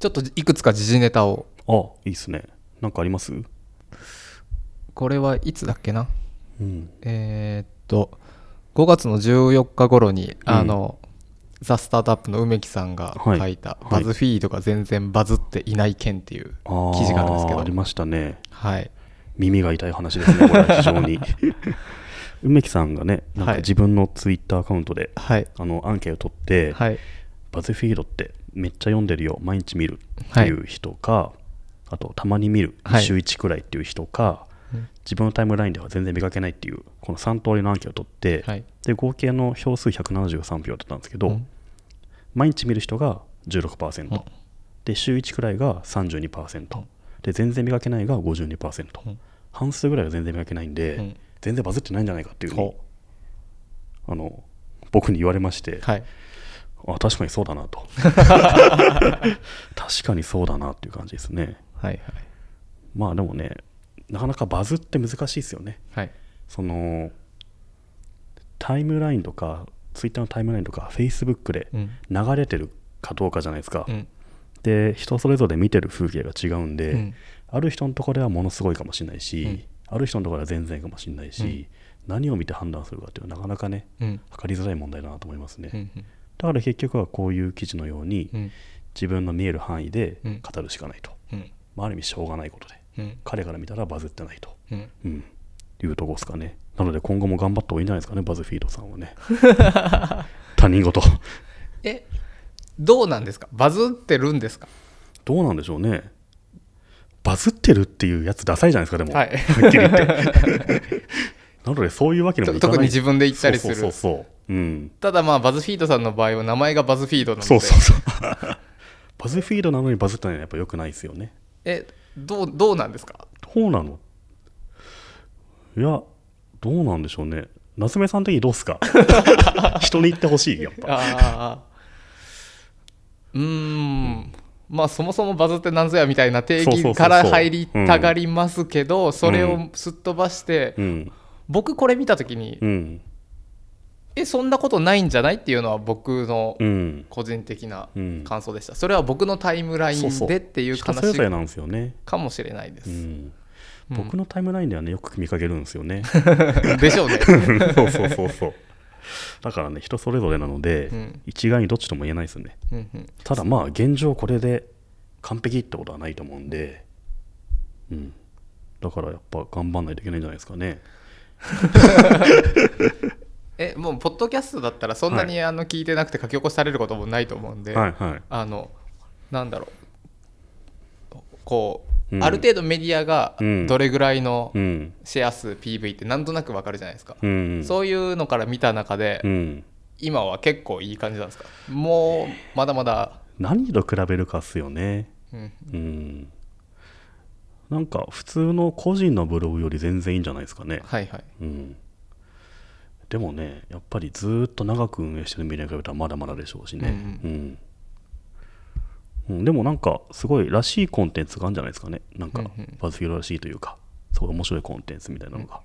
ちょっといくつか時事ネタを。あいいっすね。なんかあります？これはいつだっけな？うん。えーっと5月の14日頃に、うん。あのザ・スタートアップの梅木さんがはい。書いた、はい。バズフィードが全然バズっていない件っていう記事があるんですけど。ありましたね。はい。耳が痛い話ですねこれは非常に梅木さんがねなんかはい。自分のツイッターアカウントで、はい。あのアンケートを取って、はい。バズフィードってめっちゃ読んでるよ。毎日見るっていう人か、あとたまに見るはい。週1くらいっていう人か、うん。自分のタイムラインでは全然見かけないっていうこの3通りのアンケートを取って、はい。で合計の票数173票だったんですけど、うん。毎日見る人が16%、うん。で週1くらいが32%、うん。で全然見かけないが52%、うん。半数ぐらいが全然見かけないんで、うん。全然バズってないんじゃないかっていうふうにほあの僕に言われまして、うはいあ確かにそうだなと。確かにそうだなっていう感じですね。はいはい。まあでもねなかなかバズって難しいですよね。はい。そのタイムラインとかツイッターのタイムラインとかフェイスブックでうん。流れてるかどうかじゃないですか、うん。で人それぞれ見てる風景が違うんで、うん。ある人のところではものすごいかもしれないし、うん。ある人のところでは全然かもしれないし、何を見て判断するかっていうのはなかなかねうん。測りづらい問題だなと思いますね、うんだから結局はこういう記事のように、うん。自分の見える範囲でうん。語るしかないと、うん。まあ、ある意味しょうがないことで。うん。彼から見たらバズってないと、うん。うん、いうとこですかね。なので今後も頑張った方がいいんじゃないですかねバズフィードさんはね。他人事。えどうなんですか？バズってるんですか？どうなんでしょうね。バズってるっていうやつダサいじゃないですかでも、はい。はっきり言って なのでそういうわけにもいかない。特に自分で言ったりする。そうそうそうそう。うん。ただまあバズフィードさんの場合は名前がバズフィードなので。そうそうそうバズフィードなのにバズったのはやっぱ良くないですよね。えどうどうなんですか？どうなの？いやどうなんでしょうね。夏目さん的にどうっすか？人に言ってほしいやっぱ。ああうーん。まあそもそもバズってなんぞやみたいな定義から入りたがりますけどそれをすっ飛ばして、うん僕これ見た時に、うん。えそんなことないんじゃないっていうのは僕のうん。個人的なうん。感想でした。それは僕のタイムライそうそう。ンでっていう話なんですよね、かもしれないです、うん、僕のタイムラインではねよく見かけるんですよね。でしょうね、そうそうそうそう。だからね人それぞれなので、うん。一概にどっちとも言えないですよね。うんうん。ただまあ現状これで完璧ってことはないと思うんで。うん。だからやっぱ頑張んないといけないんじゃないですかね えもうポッドキャストだったらそんなにあの聞いてなくて書き起こされることもないと思うんで、はいはい。あのなんだろう。こう、うん。ある程度メディアがうんどれぐらいのうん。シェア数 PV ってなんとなくわかるじゃないですか、うん。そういうのから見た中で、うん今は結構いい感じなんですかもうまだまだ、何と比べるかっすよねうん、うんなんか普通の個人のブログより全然いいんじゃないですかね。はいはい。うん。でもねやっぱりずーっと長く運営してるメディアに比べたらまだまだでしょうしね。うん、うん。でもなんかすごいらしいコンテンツがあるんじゃないですかね。なんかうんうん。バズフィードらしいというかすごい面白いコンテンツみたいなのが、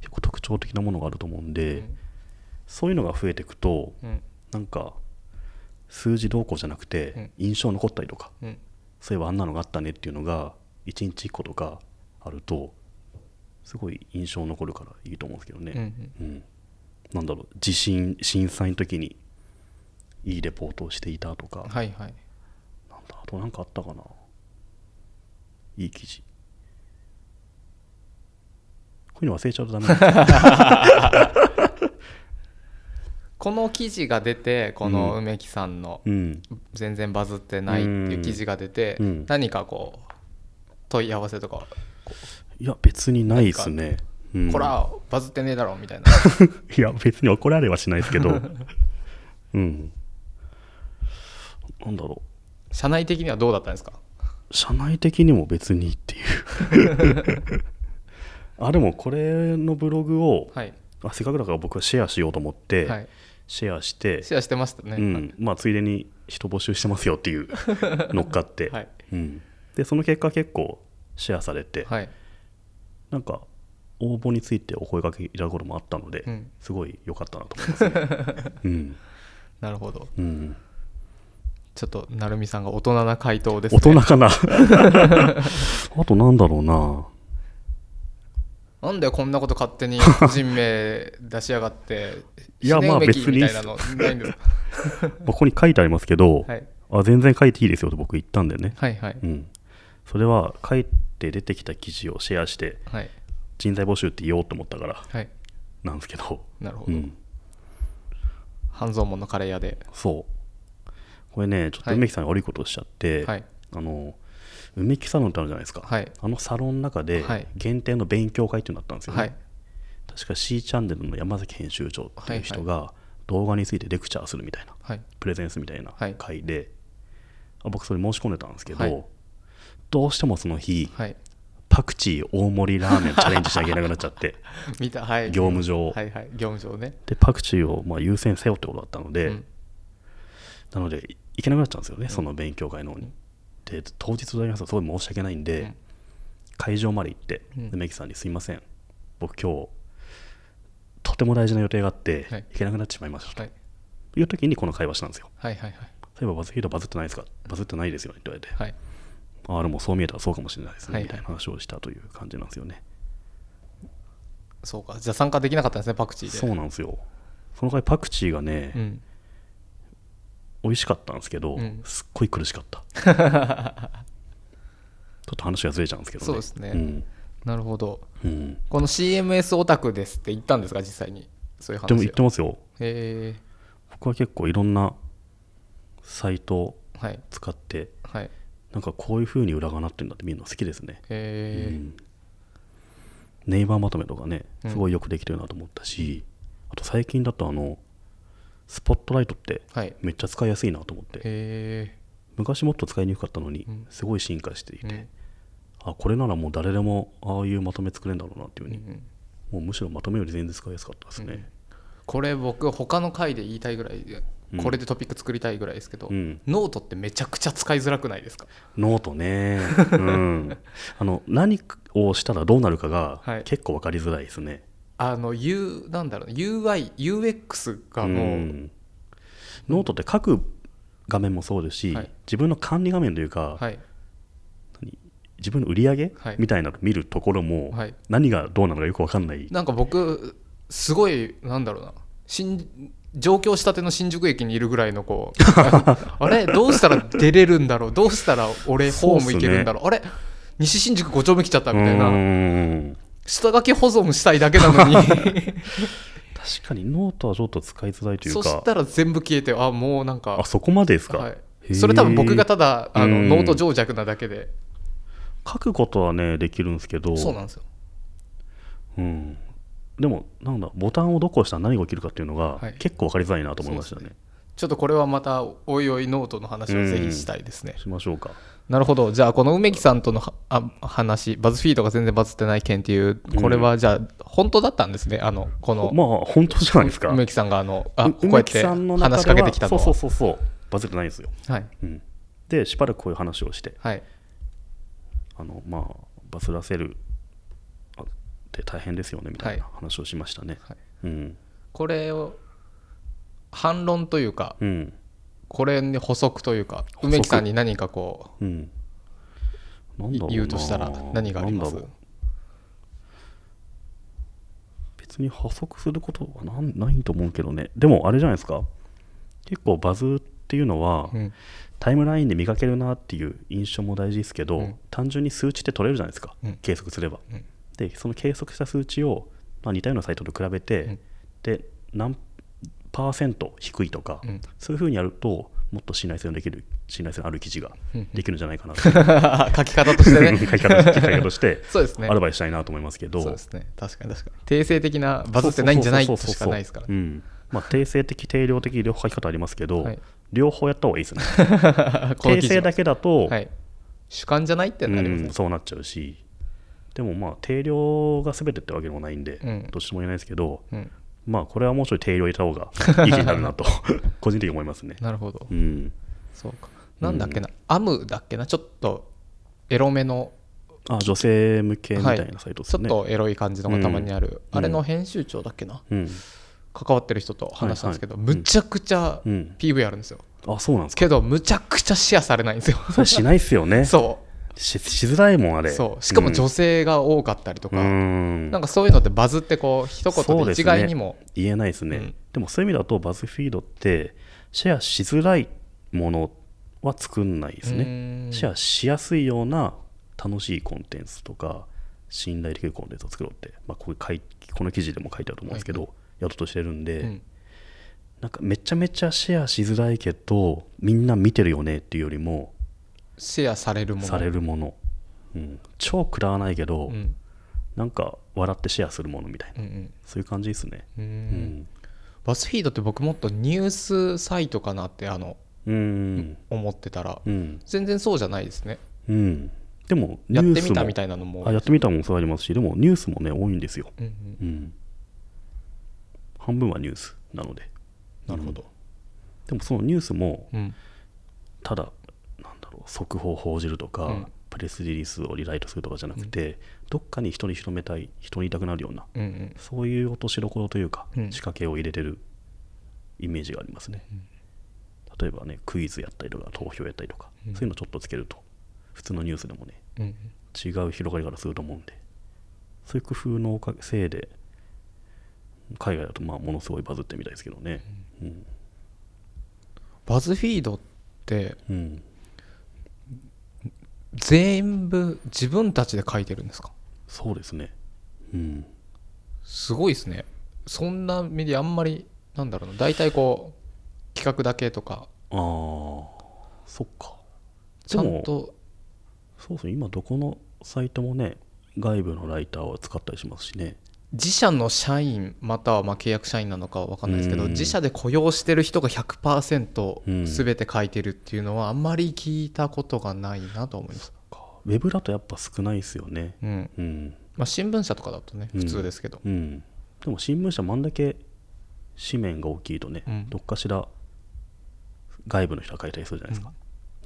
結構特徴的なものがあると思うんで、うん。そういうのが増えていくとうん。なんか数字どうこうじゃなくて、うん。印象残ったりとかうん。そういえばあんなのがあったねっていうのが1日1個とかあるとすごい印象残るからいいと思うんですけどね、うんうん。うん。なんだろう地震震災の時にいいレポートをしていたとか、なんはい。はいだあと何かあったかな。いい記事。こういうの忘れちゃうとダメ この記事が出てこの梅木さんのうん。全然バズってないっていう記事が出て、うん。何かこう問い合わせとか、いや別にないですね、うん。こらバズってねえだろみたいな。いや別に怒られはしないですけど。うん。なんだろう。社内的にはどうだったんですか？社内的にも別にっていう。あでもこれのブログをはい、あせっかくだから僕はシェアしようと思って、はい、シェアして、シェアしてましたね、うん。まあ、ついでに人募集してますよっていう乗っかって、はい。うん、でその結果結構シェアされて、はい。なんか応募についてお声掛けいただくこともあったので、うん。すごい良かったなと思いますね。うん。なるほど。うん、ちょっと成美さんが大人な回答です大ね人かな。あとなんだろうな。なんでこんなこと勝手に個人名出しやがっていやまあ別に。ここに書いてありますけど、はい。あ全然書いていいですよと僕言ったんでね、はいはい。うん、それは書いて出てきた記事をシェアしてはい。人材募集って言おうと思ったからはい。なんですけど、なるほど、うん、半蔵門のカレー屋で。そう。これねちょっとはい梅木さんが悪いことをしちゃって、はい。あの梅木サロンってあるじゃないですか、はい。あのサロンの中ではい。限定の勉強会っていうのがあったんですよね、はい。確か C チャンネルの山崎編集長っていう人が動画についてレクチャーするみたいな。はい。プレゼンスみたいなはい。会で、あ僕それ申し込んでたんですけど、はいどうしてもその日はい。パクチー大盛りラーメンチャレンジしなきゃいけなくなっちゃって。見たはい。業務上。はいはい。業務上ね。でパクチーをまあ優先せよってことだったので、うん。なのでい行けなくなっちゃうんですよね、その勉強会の方に。で当日でありますとすごい申し訳ないんで、うん。会場まで行って、メキさんに「すいません。僕今日とても大事な予定があって、はい。行けなくなってしまいました」と。はい。いう時にこの会話したんですよ。はいはいはい。そういえばバズフィードバズってないですか？バズってないですよねって言われて、はいああでもそう見えたらそうかもしれないですね、はい。みたいな話をしたという感じなんですよね。そうか。じゃあ参加できなかったんですねパクチーで。そうなんですよ。その回パクチーがね、うん。美味しかったんですけど、うん。すっごい苦しかった。ちょっと話がずれちゃうんですけどね。そうですね。ん。なるほど。うん。この CMS オタクですって言ったんですか実際に。そういう話でも言ってますよ。へえ僕は結構いろんなサイトをはい。使って、はいなんかこういう風に裏がなってるんだって見るの好きですね。へえうん。ネイバーまとめとかね、うん。すごいよくできてるなと思ったし、あと最近だとあの、スポットライトってめっちゃ使いやすいなと思って、え昔もっと使いにくかったのにうん、すごい進化していて、うん。あ、これならもう誰でもああいうまとめ作れるんだろうなっていうふうに、うん。もうむしろまとめより全然使いやすかったですね。これ僕他の回で言いたいぐらいこれでトピック作りたいぐらいですけど、うん。ノートってめちゃくちゃ使いづらくないですか？ノートね、うん、あの何をしたらどうなるかがはい。結構分かりづらいですね。あの U なんだろう UI UX がもう、ん。ノートって書く画面もそうですし、はい。自分の管理画面というか、はい。自分の売り上げ、はい。みたいなのを見るところも、はい。何がどうなのかよく分かんない。なんか僕すごいなんだろうな新上京したての新宿駅にいるぐらいのこう あれどうしたら出れるんだろう？どうしたら俺ホーム行けるんだろう？あれ西新宿5丁目来ちゃったみたいうな下書き保存したいだけなのに。確かにノートはちょっと使いづらいというそかしたら全部消えてあもうなんかあそこまでですか、はい、それ多分僕がただあのうんノート情弱なだけで。書くことはねできるんですけど。そうなんですよ。うん、でもなんだボタンをどこを押したら何が起きるかっていうのが、はい。結構分かりづらいなと思いましたね。ちょっとこれはまたおいおいノートの話をぜひしたいですね、しましょうか。なるほど。じゃあこの梅木さんとのはあ話 BuzzFeed が全然バズってない件っていうこれはじゃあ本当だったんですね？あのこのまあ本当じゃないですか。梅木さんがあのあうこうやって話しかけてきたのは。そうそうそうそう。バズってないんですよ、はい。うん、でしばらくこういう話をして。はい。あのまあバズらせるあって大変ですよねみたいな話をしましたね、はい。うん。これを反論というかうん。これに補足というか足。梅木さんに何かこうん。なんだろうな。言うとしたら何があります？別に補足することはないと思うけどね。でもあれじゃないですか。結構バズっていうのは、う、うん。タイムラインで見かけるなっていう印象も大事ですけど、うん。単純に数値って取れるじゃないですか、うん。計測すれば、うんでその計測した数値を、まあ、似たようなサイトと比べて、うん。で何パーセント低いとか、うん。そういうふうにやるともっと信頼性のできる信頼性のある記事がうんできるんじゃないかなと。書き方としてね。書き方書き方として アドバイスしたいなと思いますけど。そうですね。確かに確かに。定性的なバズってないんじゃないとしかないですから。ねうん。まあ、定性的定量的両方書き方ありますけど、はい。両方やった方がいいですね。定性だけだと、はい。主観じゃないってなりますね。うん、そうなっちゃうしでもまあ定量が全てってわけでもないんで、うん。どっちとも言えないですけどうん。まあこれはもうちょい定量入れた方が いい気になるなと個人的に思いますね。なるほど。うん。そうか。なんだっけな。アムだっけな。ちょっとエロめの。あ女性向けみたいなサイトですね、ちょっとエロい感じのがたまにある、うん。あれの編集長だっけな、うん。関わってる人と話したんですけど、はいはい。むちゃくちゃうん。PV あるんですよ、あそうなんですか。けどむちゃくちゃシェアされないんですよ。それしないっすよね。そししづらいもんあうれ。そう。しかも女性が多かったりとうか、ん。なんかそういうのってバズってこう一言で一概にも。言えないですね、うん。でもそういう意味だとバズフィードってシェアしづらいものは作んないですね。ねシェアしやすいような楽しいコンテンツとか信頼できるコンテンツを作ろうって、まあ、これ書いこの記事でも書いてあると思うんですけど、はい。やろうとしてるんで、うん。なんかめちゃめちゃシェアしづらいけどみんな見てるよねっていうよりもシェアされるもの。されるもの、うん、超食らわないけど、うん。なんか笑ってシェアするものみたいな。うんうん。そういう感じですね。ううん。んバズフィードって僕もっとニュースサイトかなってあのうん。思ってたらうん、全然そうじゃないですね。うん、でもやってみたニュースもみたいなのも。あやってみたもそうありますしでもニュースもね多いんですよ、うんうん。うん、半分はニュースなので。なるほど。でもそのニュースもうん。ただろう速報を報じるとか、うん。プレスリリースをリライトするとかじゃなくて、どっかに人に広めたい人に言いたくなるようなうんうん。そういう落としどころというか、うん。仕掛けを入れてるイメージがありますね、例えばねクイズやったりとか投票やったりとか、うん。そういうのちょっとつけると普通のニュースでもねうん違う広がり方すると思うんでそういう工夫のおかげせいで海外だとまあものすごいバズってみたいですけどね。うん、バズフィードってうん全部自分たちで書いてるんですか？そうですね。うん。すごいですね。そんなメディアあんまりなんだろうな。大体こう企画だけとか。ああそっか。ちゃんとそうですね。今どこのサイトもね外部のライターを使ったりしますしね自社の社員またはまあ契約社員なのかは分かんないですけどうん。自社で雇用してる人がうん。100%全て書いてるっていうのはあんまり聞いたことがないなと思います、ウェブだとやっぱ少ないですよね。うん。うん。まあ、新聞社とかだとねうん普通ですけど、うん。でも新聞社もあんだけ紙面が大きいとね、うん。どっかしら外部の人が書いたりするじゃないですか、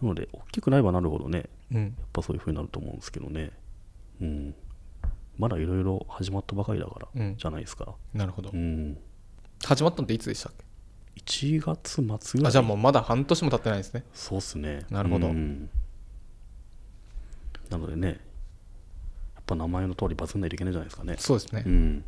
なので大きくなればなるほどね。うん。やっぱそういう風になると思うんですけどね。うんまだいろいろ始まったばかりだから、うん。じゃないですか。なるほど。うん。始まったのっていつでしたっけ？1月末ぐらい。あじゃあもうまだ半年も経ってないですね。そうっすね。なるほど。うん。なのでねやっぱ名前の通りバズんないといけないじゃないですかね。そうですね、いうん。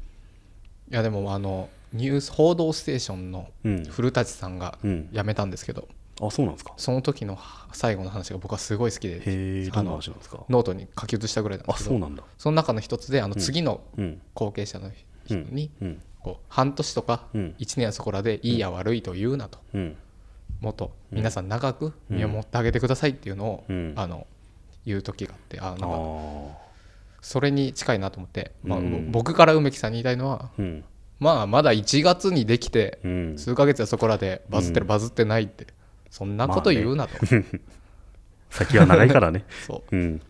やでもあのニュース「報道ステーション」のうん。古舘さんがうん。辞めたんですけど、あそうなんですか？その時の最後の話が僕はすごい好きでへえどんなあの話なんですか？ノートに書き写したぐらいなんであすけどそうなんだ。その中の一つであの次のうん。後継者の人にうん。こう半年とかうん。1年はそこらでいいや悪いと言うなとうん。もっと皆さん長く見守ってあげてくださいっていうのをうん。あの言う時があってあなんあかー。それに近いなと思ってまあうん。僕から梅木さんに言いたいのはうん。まあまだ1月にできてうん。数ヶ月はそこらでバズってるバズってないってそんなこと言うなと。先は長いからね。そう。うん